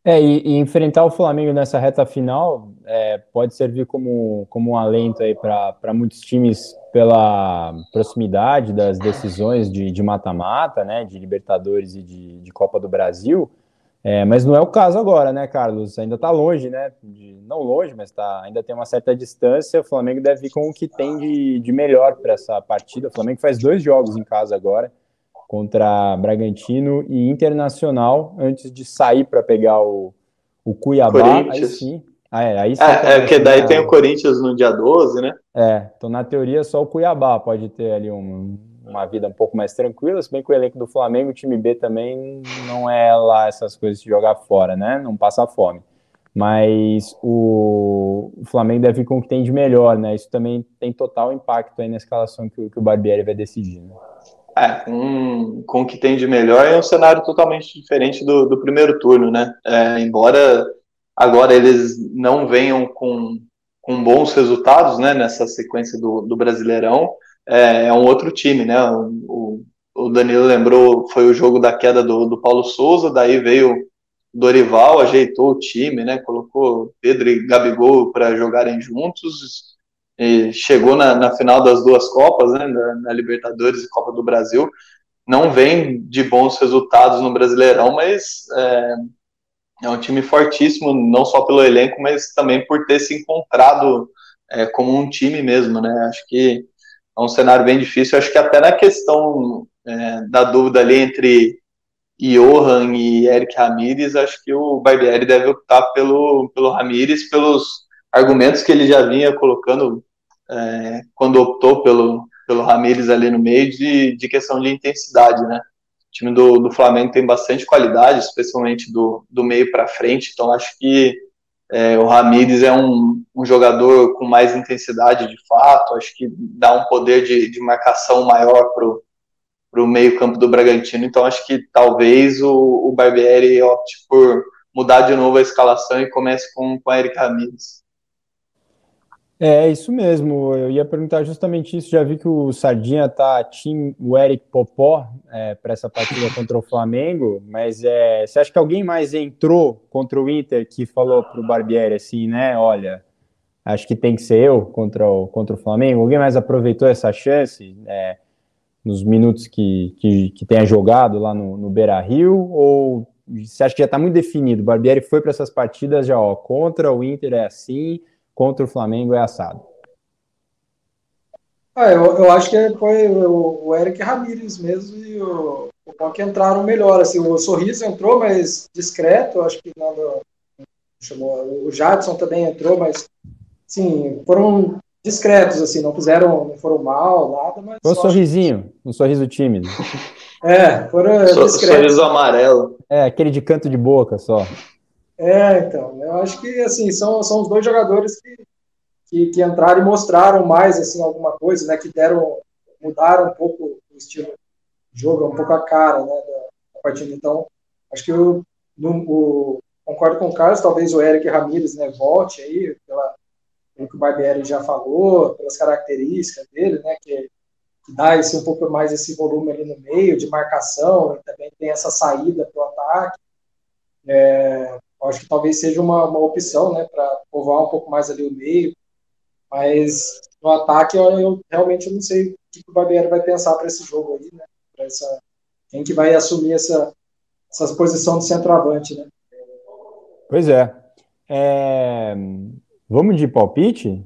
É, e, e, enfrentar o Flamengo nessa reta final é, pode servir como, como um alento aí para muitos times pela proximidade das decisões de mata-mata, né, de Libertadores e de, de Copa do Brasil. É, mas não é o caso agora, né, Carlos? Ainda está longe, né? De, não longe, mas tá, ainda tem uma certa distância. O Flamengo deve ir com o que tem de, de melhor para essa partida. O Flamengo faz dois jogos em casa agora contra Bragantino e Internacional antes de sair para pegar o, o Cuiabá. Aí sim. Ah, é, aí é, é porque daí tem o Corinthians no dia 12, né? É, então na teoria só o Cuiabá pode ter ali um, uma vida um pouco mais tranquila, se bem que o elenco do Flamengo, o time B também não é lá essas coisas de jogar fora, né? Não passa fome. Mas o, o Flamengo deve ir com o que tem de melhor, né? Isso também tem total impacto aí na escalação que, que o Barbieri vai decidir, né? É, com, com o que tem de melhor é um cenário totalmente diferente do, do primeiro turno, né? É, embora agora eles não venham com, com bons resultados, né, nessa sequência do, do Brasileirão, é, é um outro time, né? O, o Danilo lembrou, foi o jogo da queda do, do Paulo Souza, daí veio Dorival, ajeitou o time, né? Colocou Pedro e Gabigol para jogarem juntos, chegou na, na, final das duas Copas, né, na, na, Libertadores e Copa do Brasil, não vem de bons resultados no Brasileirão, mas é, é um time fortíssimo, não só pelo elenco, mas também por ter se encontrado é, como um time mesmo, né? Acho que é um cenário bem difícil. Acho que até na questão é, da dúvida ali entre Johan e Eric Ramírez, acho que o Barbieri deve optar pelo, pelo Ramírez, pelos argumentos que ele já vinha colocando é, quando optou pelo, pelo Ramires ali no meio, de, de questão de intensidade, né? O time do, do Flamengo tem bastante qualidade, especialmente do, do meio para frente, então acho que é, o Ramires é um, um jogador com mais intensidade de fato, acho que dá um poder de, de marcação maior para o meio-campo do Bragantino, então acho que talvez o, o Barbieri opte por mudar de novo a escalação e comece com, com Eric Ramires. É, isso mesmo. Eu ia perguntar justamente isso. Já vi que o Sardinha tá o Eric Popó é, para essa partida contra o Flamengo, mas é, você acha que alguém mais entrou contra o Inter que falou pro Barbieri assim, né? Olha, acho que tem que ser eu contra o, contra o Flamengo. Alguém mais aproveitou essa chance é, nos minutos que, que, que tenha jogado lá no, no Beira Rio? Ou você acha que já está muito definido? O Barbieri foi para essas partidas já, ó, contra o Inter é assim contra o Flamengo é assado? Ah, eu, eu acho que foi o, o Eric Ramírez mesmo e o, o que entraram melhor. Assim, o Sorriso entrou, mas discreto, acho que nada chamou. O Jadson também entrou, mas sim, foram discretos, assim, não fizeram, não foram mal, nada, mas. Foi um sorrisinho, que... um sorriso tímido. É, foram so, discretos. Sorriso amarelo. É, aquele de canto de boca só. É, então, eu acho que assim são, são os dois jogadores que, que, que, entraram e mostraram mais assim alguma coisa, né? Que deram mudaram um pouco o estilo de jogo, um pouco a cara, né? Da, da partida. Então, acho que o no, o, concordo com o Carlos, talvez o Eric Ramírez né, volte aí, pela, pelo que o Barbieri já falou, pelas características dele, né, que, que dá esse, um pouco mais esse volume ali no meio, de marcação, e também tem essa saída para o ataque. É, acho que talvez seja uma, uma opção, né, para povoar um pouco mais ali o meio, mas no ataque eu, eu realmente não sei o que, o Barbieri vai pensar para esse jogo aí, né, essa, quem que vai assumir essa, essa posição de centroavante, né. Pois é. é. Vamos de palpite?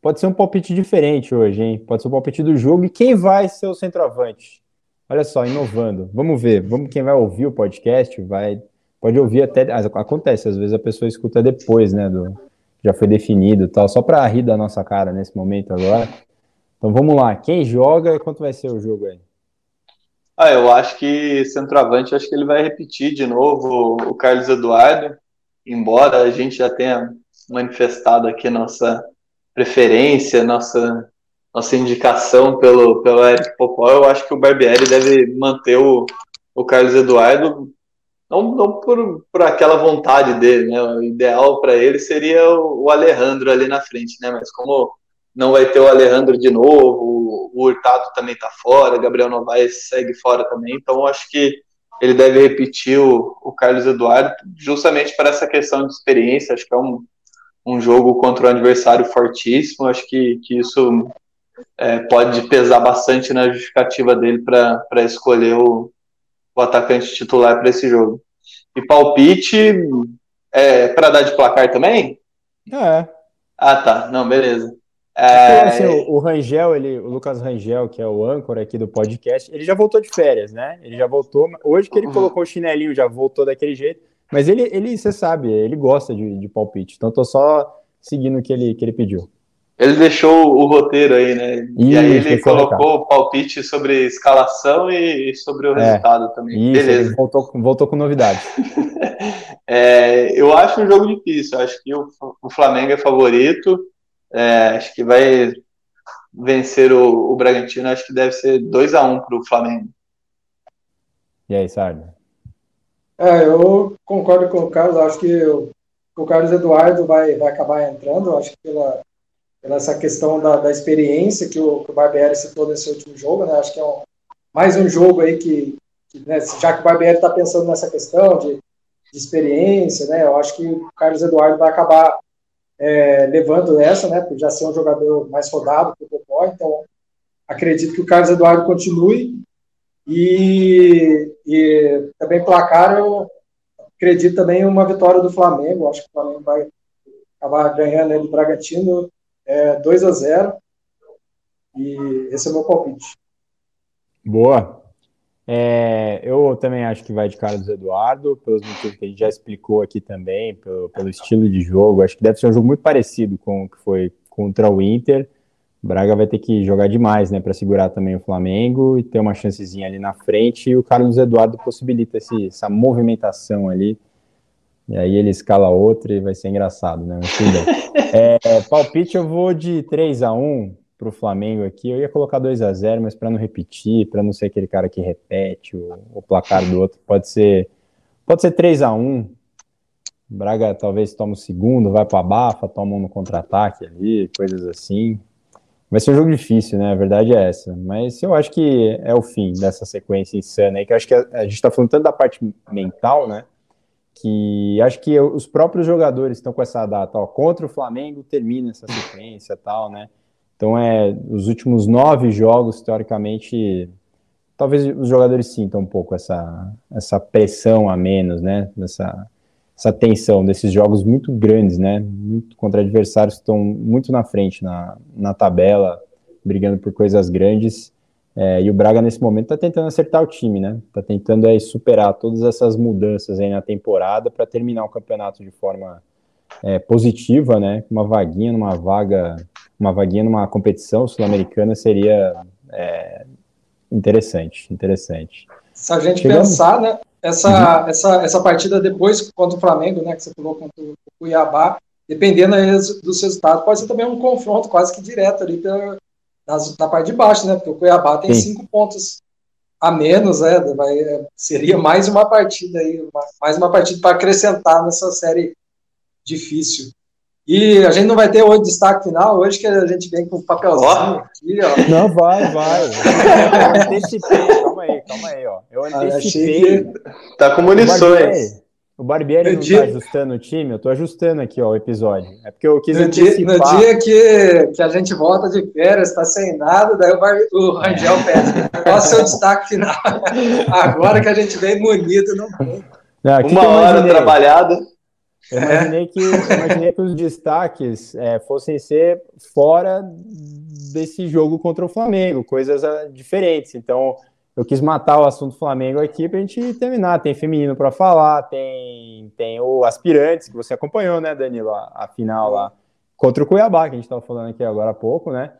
Pode ser um palpite diferente hoje, hein? Pode ser o um palpite do jogo. E quem vai ser o centroavante? Olha só, inovando. Vamos ver. Vamos quem vai ouvir o podcast vai pode ouvir até acontece às vezes a pessoa escuta depois, né? Do já foi definido, tal. Só para rir da nossa cara nesse momento agora. Então vamos lá. Quem joga e quanto vai ser o jogo aí? Ah, eu acho que centroavante, acho que ele vai repetir de novo o Carlos Eduardo, embora a gente já tenha manifestado aqui nossa preferência, nossa, nossa indicação pelo, pelo Eric Popó, eu acho que o Barbieri deve manter o, o Carlos Eduardo, não, não por, por aquela vontade dele, né? O ideal para ele seria o, o, Alejandro ali na frente, né? Mas como não vai ter o Alejandro de novo, o Hurtado também está fora, Gabriel Novaes segue fora também, então acho que ele deve repetir o, o Carlos Eduardo, justamente para essa questão de experiência. Acho que é um, um jogo contra um adversário fortíssimo. Acho que, que isso é, pode pesar bastante na justificativa dele para escolher o, o atacante titular para esse jogo. E palpite é para dar de placar também? É. Ah, tá. Não, beleza. É... Assim, o, o Rangel, ele, o Lucas Rangel, que é o âncora aqui do podcast, ele já voltou de férias, né? Ele já voltou. Hoje que ele uhum. colocou o chinelinho, já voltou daquele jeito. Mas ele, ele você sabe, ele gosta de, de palpite. Então tô só seguindo o que ele, que ele pediu. Ele deixou o roteiro aí, né? Isso, e aí ele colocou o palpite sobre escalação e sobre o é, resultado também. Isso, Beleza. voltou, voltou com novidade. <laughs> é, eu acho um jogo difícil. Acho que o, o Flamengo é favorito. É, acho que vai vencer o, o Bragantino. Acho que deve ser 2 a 1 um para o Flamengo. E aí, Sardo? É, eu concordo com o Carlos. Acho que o, o Carlos Eduardo vai, vai acabar entrando. Acho que pela, pela essa questão da, da experiência que o, que o Barbieri citou nesse último jogo, né? Acho que é um, mais um jogo aí que, que né, já que o Barbieri está pensando nessa questão de, de experiência, né? Eu acho que o Carlos Eduardo vai acabar é, levando essa, né, por já ser um jogador mais rodado que o Popó, então acredito que o Carlos Eduardo continue e, e também placar eu acredito também uma vitória do Flamengo, acho que o Flamengo vai acabar ganhando do Bragantino é, 2 a 0 e esse é o meu palpite. Boa, é, eu também acho que vai de Carlos Eduardo, pelos motivos que a gente já explicou aqui também, pelo, pelo estilo de jogo. Acho que deve ser um jogo muito parecido com o que foi contra o Inter. Braga vai ter que jogar demais, né, para segurar também o Flamengo e ter uma chancezinha ali na frente. E o Carlos Eduardo possibilita esse, essa movimentação ali. E aí ele escala outra e vai ser engraçado, né? <laughs> É, palpite eu vou de 3 a 1 para o Flamengo aqui, eu ia colocar 2 a 0 mas para não repetir, para não ser aquele cara que repete o, o, placar do outro, pode ser pode ser 3 a 1 Braga talvez tome o segundo, vai para a bafa, toma um no contra-ataque ali, coisas assim. Vai ser um jogo difícil, né? A verdade é essa. Mas eu acho que é o fim dessa sequência insana aí, que eu acho que a, a gente está falando tanto da parte mental, né? Que acho que os próprios jogadores estão com essa data, ó, contra o Flamengo termina essa sequência <laughs> tal, né? Então, é, os últimos nove jogos, teoricamente, talvez os jogadores sintam um pouco essa, essa pressão a menos, né? Essa, essa tensão desses jogos muito grandes, né? Muito contra adversários que estão muito na frente na, na tabela, brigando por coisas grandes. É, e o Braga, nesse momento, está tentando acertar o time, né? Está tentando aí, superar todas essas mudanças aí na temporada para terminar o campeonato de forma é, positiva, né? Uma vaguinha numa vaga uma vaguinha numa competição sul-americana seria é, interessante, interessante. Se a gente Chegamos... pensar, né, essa, uhum. essa, essa partida depois contra o Flamengo, né, que você falou contra o Cuiabá, dependendo dos resultados, pode ser também um confronto quase que direto ali pela, na, na parte de baixo, né, porque o Cuiabá tem Sim. cinco pontos a menos, né? Vai, seria mais uma partida aí, uma, mais uma partida para acrescentar nessa série difícil. E a gente não vai ter hoje destaque final, hoje que a gente vem com o papelzinho oh. aqui, ó. Não, vai, <laughs> vai. Eu antecipei, calma aí, calma aí, ó. Eu ah, antecipei. Que... Tá com munições. O Barbieri não dia... tá ajustando o time, eu tô ajustando aqui ó, o episódio. É porque eu quis no antecipar. Dia, no dia que, que a gente volta de férias, tá sem nada, daí o, Bar... o Rangel <laughs> pede, qual é o seu destaque final? <laughs> Agora que a gente vem munido, não tem. Não, Uma hora trabalhada. Eu imaginei que, imaginei que os destaques é, fossem ser fora desse jogo contra o Flamengo, coisas ah, diferentes. Então, eu quis matar o assunto Flamengo aqui para a gente terminar. Tem feminino para falar, tem, tem o aspirantes que você acompanhou, né, Danilo? A, a final lá contra o Cuiabá, que a gente estava falando aqui agora há pouco, né?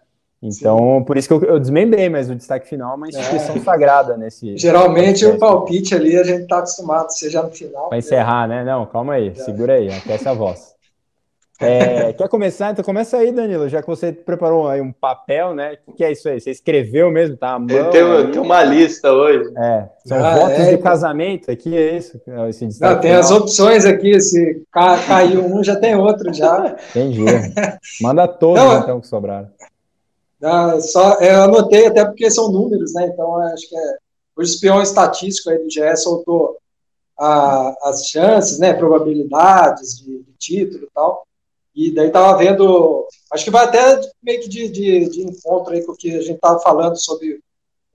Então, Sim. por isso que eu, eu, desmembrei, mas o destaque final é uma instituição é. sagrada nesse. Geralmente o palpite ali a gente está acostumado, seja no final. Para encerrar, né? Não, calma aí, segura aí, aquece a voz. É, quer começar? Então começa aí, Danilo, já que você preparou aí um papel, né? O que é isso aí? Você escreveu mesmo, tá? Mão, tem, tem, uma lista hoje. É, são ah, votos é, de casamento aqui, é isso? É esse Não, tem as opções aqui, se caiu um, já tem outro já. Entendi. Manda todos, Não, então, que sobraram. Não, só, eu anotei até porque são números, né? Então, acho que é, o espião estatístico aí do GE soltou a, as chances, né? Probabilidades de, de título e tal. E daí tava vendo, acho que vai até meio que de, de, de encontro aí com o que a gente tava falando sobre o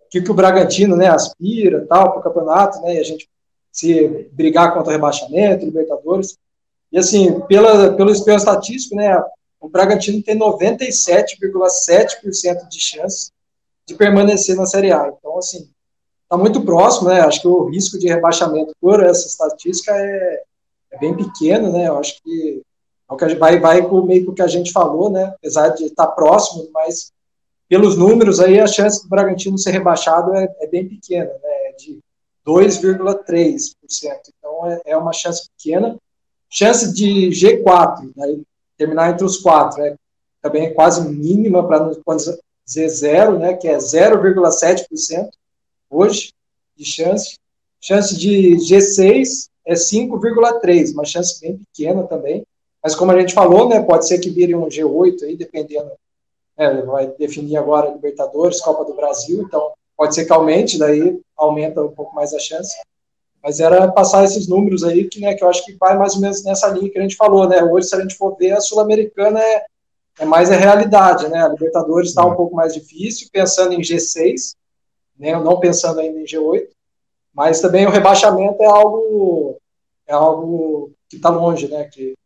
que, que o Bragantino, né, aspira tal para o campeonato, né, e a gente se brigar contra o rebaixamento, Libertadores. E assim, pela, pelo espelho estatístico, né, o Bragantino tem 97,7% de chance de permanecer na Série A. Então, assim, está muito próximo, né? Acho que o risco de rebaixamento por essa estatística é, é bem pequeno, né? Eu acho que vai, vai com meio que o que a gente falou, né? Apesar de estar próximo, mas pelos números aí a chance do Bragantino ser rebaixado é, é bem pequena, né? É de 2,3%. Então é, é, uma chance pequena. Chance de G4, né? terminar entre os quatro, é, também é quase mínima para não dizer zero, né? Que é 0,7% hoje de chance. Chance de G6 é 5,3, uma chance bem pequena também. Mas como a gente falou, né, pode ser que vire um G8 aí, dependendo, né, vai definir agora Libertadores, Copa do Brasil, então pode ser que aumente, daí aumenta um pouco mais a chance. Mas era passar esses números aí, que, né, que eu acho que vai mais ou menos nessa linha que a gente falou, né? Hoje, se a gente for ver, a Sul-Americana é, é mais a realidade, né? A Libertadores está um pouco mais difícil, pensando em G6, né? Não pensando ainda em G8, mas também o rebaixamento é algo é algo que está longe, né? Que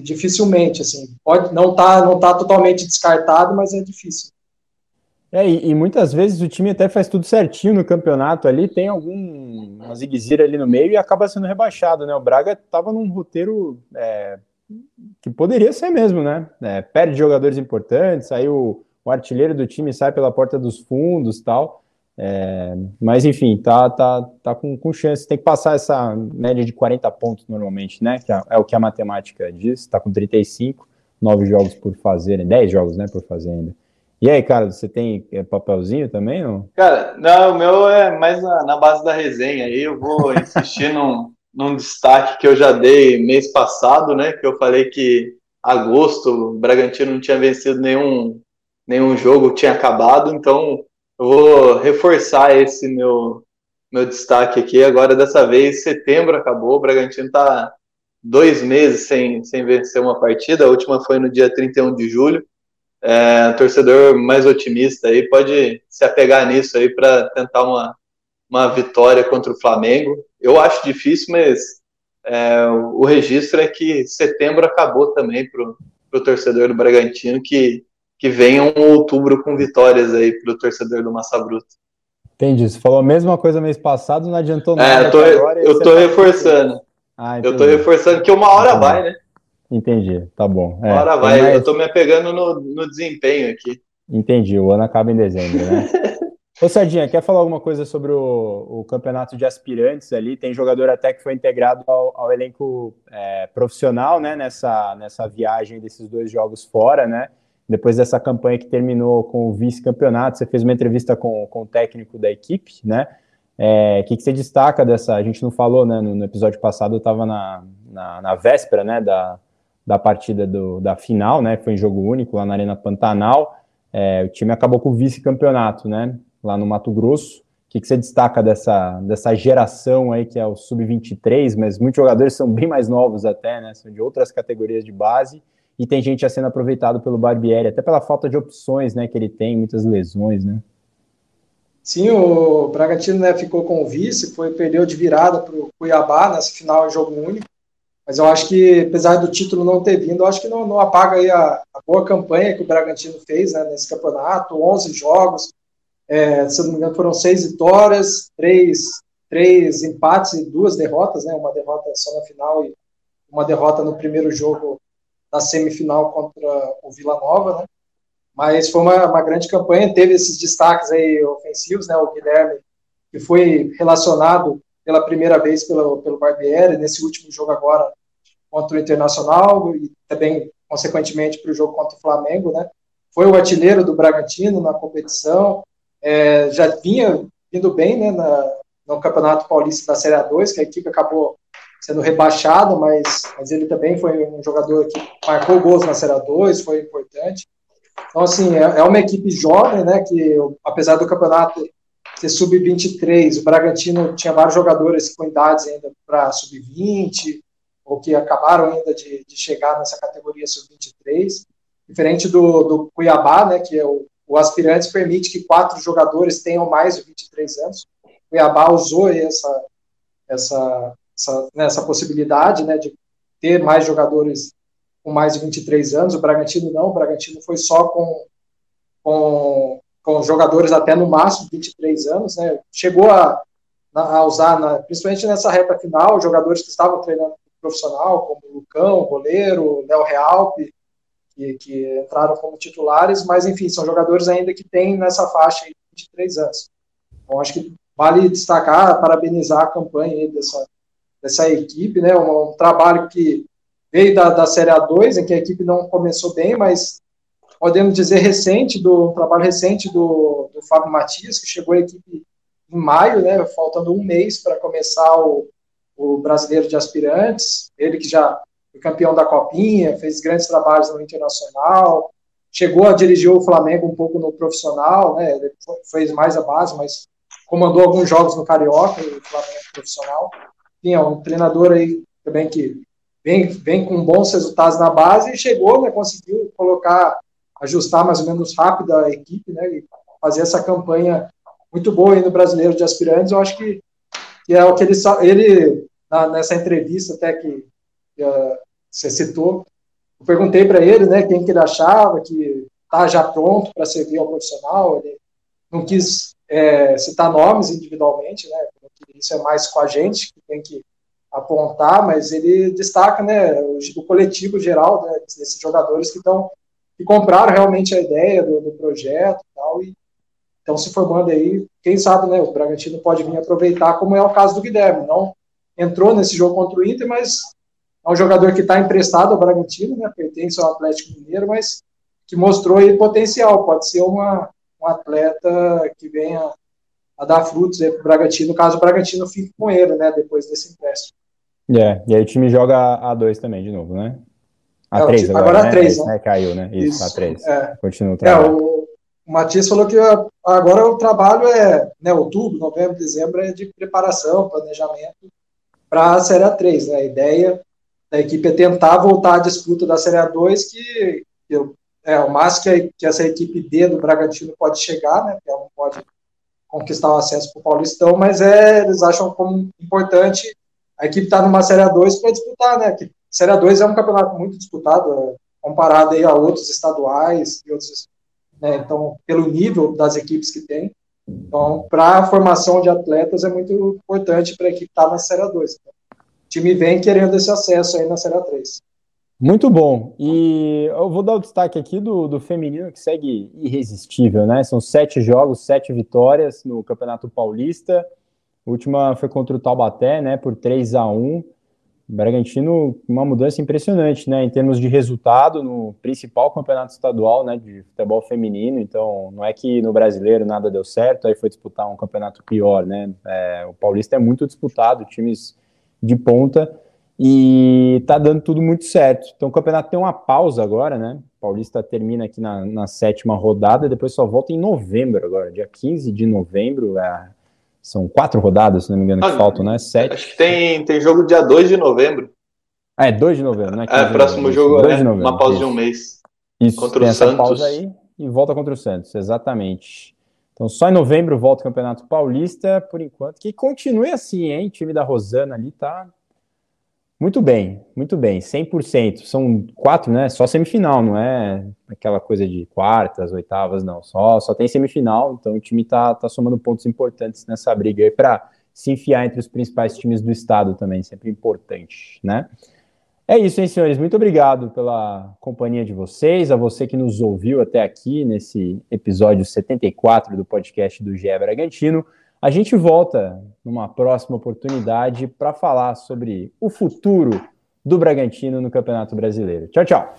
dificilmente, assim, pode não tá, não tá totalmente descartado, mas é difícil. É, e, e, muitas vezes o time até faz tudo certinho no campeonato ali, tem algum uma ziguezira ali no meio e acaba sendo rebaixado, né? O Braga estava num roteiro é, que poderia ser mesmo, né? É, perde jogadores importantes, aí o, o artilheiro do time sai pela porta dos fundos tal. É, mas enfim, tá, tá, tá com, com chance. Tem que passar essa média de 40 pontos normalmente, né? Que é, é o que a matemática diz. Tá com 35, 9 jogos por fazer, 10 jogos, né? Por fazer ainda. E aí, cara, você tem é, papelzinho também? Não? Cara, não, o meu é mais na, na base da resenha. Aí eu vou <laughs> insistir num, num destaque que eu já dei mês passado, né? Que eu falei que agosto o Bragantino não tinha vencido nenhum, nenhum jogo, tinha acabado, então eu vou reforçar esse meu, meu destaque aqui. Agora, dessa vez, setembro acabou, o Bragantino está dois meses sem, sem vencer uma partida. A última foi no dia 31 de julho. É, torcedor mais otimista aí pode se apegar nisso aí para tentar uma, uma vitória contra o Flamengo. Eu acho difícil, mas é, o registro é que setembro acabou também para o torcedor do Bragantino, que que venha um outubro com vitórias aí para o torcedor do Massa Bruta. Entendi. Você falou a mesma coisa mês passado, não adiantou nada. É, eu tô, agora, eu tô tá reforçando. Ah, eu tô reforçando que uma hora entendi. vai, né? Entendi, tá bom. É, uma hora vai, mais... eu tô me apegando no, no desempenho aqui. Entendi, o ano acaba em dezembro, né? <laughs> Ô Sardinha, quer falar alguma coisa sobre o, o, campeonato de aspirantes ali? Tem jogador até que foi integrado ao, ao elenco é, profissional, né? Nessa, nessa viagem desses dois jogos fora, né? Depois dessa campanha que terminou com o vice-campeonato, você fez uma entrevista com, com o técnico da equipe, né? É, o que, que você destaca dessa? A gente não falou, né? No, no episódio passado eu estava na, na, na, véspera, né? Da, da partida do, da final, né? Foi em jogo único lá na Arena Pantanal. É, o time acabou com o vice-campeonato, né? Lá no Mato Grosso. O que, que você destaca dessa, dessa geração aí que é o sub-23, mas muitos jogadores são bem mais novos até, né? São de outras categorias de base e tem gente já sendo aproveitado pelo Barbieri, até pela falta de opções, né? Que ele tem, muitas lesões, né? Sim, o Bragantino né, ficou com o vice, foi perdeu de virada para o Cuiabá nessa final em jogo único. Mas eu acho que, apesar do título não ter vindo, eu acho que não, não apaga a, a, boa campanha que o Bragantino fez né, nesse campeonato, 11 jogos, é, se não me engano foram seis vitórias, três, três empates e duas derrotas, né, uma derrota só na final e uma derrota no primeiro jogo da semifinal contra o Vila Nova, né? Mas foi uma, uma grande campanha, teve esses destaques aí ofensivos, né? O Guilherme, que foi relacionado pela primeira vez pelo, pelo Barbieri, nesse último jogo agora contra o Internacional e também, consequentemente, para o jogo contra o Flamengo, né? Foi o artilheiro do Bragantino na competição, é, já vinha indo bem, né, na, no Campeonato Paulista da Série A2, que a equipe acabou sendo rebaixada, mas, mas ele também foi um jogador que marcou gols na Série A2, foi importante. Então, assim, é, é uma equipe jovem, né, que apesar do campeonato ser sub-23, o Bragantino tinha vários jogadores com idades ainda para sub-20, ou que acabaram ainda de, de chegar nessa categoria sub-23, diferente do, do Cuiabá, né, que é o, o aspirante permite que quatro jogadores tenham mais de 23 anos. O Cuiabá usou essa, essa, essa, né, essa possibilidade né, de ter mais jogadores com mais de 23 anos, o Bragantino não, o Bragantino foi só com, com, com jogadores até no máximo 23 anos, né, chegou a, a usar, na, principalmente nessa reta final, jogadores que estavam treinando profissional, como Lucão, goleiro, Léo Realpe, que, que, entraram como titulares, mas enfim, são jogadores ainda que têm nessa faixa de 23 anos. Então acho que vale destacar, parabenizar a campanha dessa, dessa equipe, né, um, um trabalho que veio da, da Série A2, em que a equipe não começou bem, mas podemos dizer recente, do um trabalho recente do, do Fábio Matias, que chegou à equipe em maio, né, faltando um mês para começar o, o Brasileiro de Aspirantes, ele que já foi campeão da Copinha, fez grandes trabalhos no Internacional, chegou a dirigir o Flamengo um pouco no profissional, né, ele fez mais a base, mas comandou alguns jogos no Carioca, o Flamengo profissional. Tinha um treinador aí também que vem, vem com bons resultados na base e chegou, né, conseguiu colocar, ajustar mais ou menos rápido a equipe, né, e fazer essa campanha muito boa aí no Brasileiro de Aspirantes. Eu acho que, que é o que ele, ele na, nessa entrevista até que, que uh, você citou, eu perguntei para ele, né, quem que ele achava que tá já pronto para servir ao profissional. Ele não quis é, citar nomes individualmente, né, isso é mais com a gente que tem que apontar, mas ele destaca né, o, o coletivo geral né, desses jogadores que estão que compraram realmente a ideia do, do projeto e tal, e estão se formando aí. Quem sabe, né, o Bragantino pode vir aproveitar, como é o caso do Guilherme. Não entrou nesse jogo contra o Inter, mas é um jogador que está emprestado ao Bragantino, né, pertence ao Atlético Mineiro, mas que mostrou aí potencial. Pode ser uma, um atleta que venha a dar frutos para o Bragantino, caso o Bragantino fique com ele, né, depois desse empréstimo. É, e aí o time joga A2 também, de novo, né? A3 é, agora, agora A3, né? né? Caiu, né? Isso, Isso A3. É. Continua o trabalho. É, o, o Matias falou que agora o trabalho é, né, outubro, novembro, dezembro é de preparação, planejamento para a Série A3, né? A ideia da equipe é tentar voltar à disputa da Série A2, que, que é o máximo que, que essa equipe B do Bragantino pode chegar, né? Que ela não pode conquistar o acesso para o Paulistão, mas é, eles acham como importante a equipe está numa Série A2 para disputar, né? Que Série A2 é um campeonato muito disputado, é, comparado aí a outros estaduais e outros, né? Então, pelo nível das equipes que tem. Então, para a formação de atletas é muito importante para a equipe estar tá na Série A2. Então, o time vem querendo esse acesso aí na Série A3. Muito bom. E eu vou dar o destaque aqui do, do feminino, que segue irresistível, né? São sete jogos, sete vitórias no Campeonato Paulista. A última foi contra o Taubaté, né, por 3 a 1 Bragantino, uma mudança impressionante, né, em termos de resultado no principal campeonato estadual, né, de futebol feminino. Então, não é que no brasileiro nada deu certo, aí foi disputar um campeonato pior, né. É, o Paulista é muito disputado, times de ponta, e tá dando tudo muito certo. Então, o campeonato tem uma pausa agora, né. O Paulista termina aqui na, na sétima rodada, depois só volta em novembro agora, dia 15 de novembro. É, são quatro rodadas, se não me engano, que ah, faltam, né? Sete. Acho que tem, tem jogo dia 2 de novembro. Ah, é 2 de novembro, né? É, próximo jogo é uma pausa isso. de um mês. Isso, contra tem o essa Santos. pausa aí e volta contra o Santos, exatamente. Então, só em novembro volta o Campeonato Paulista, por enquanto, que continue assim, hein? O time da Rosana ali tá muito bem, muito bem, 100%. São quatro, né? Só semifinal, não é aquela coisa de quartas, oitavas, não. Só, só tem semifinal, então o time tá, tá somando pontos importantes nessa briga aí para se enfiar entre os principais times do estado também, sempre importante, né? É isso, hein, senhores? Muito obrigado pela companhia de vocês, a você que nos ouviu até aqui nesse episódio 74 do podcast do GE Bragantino. A gente volta numa próxima oportunidade para falar sobre o futuro do Bragantino no Campeonato Brasileiro. Tchau, tchau.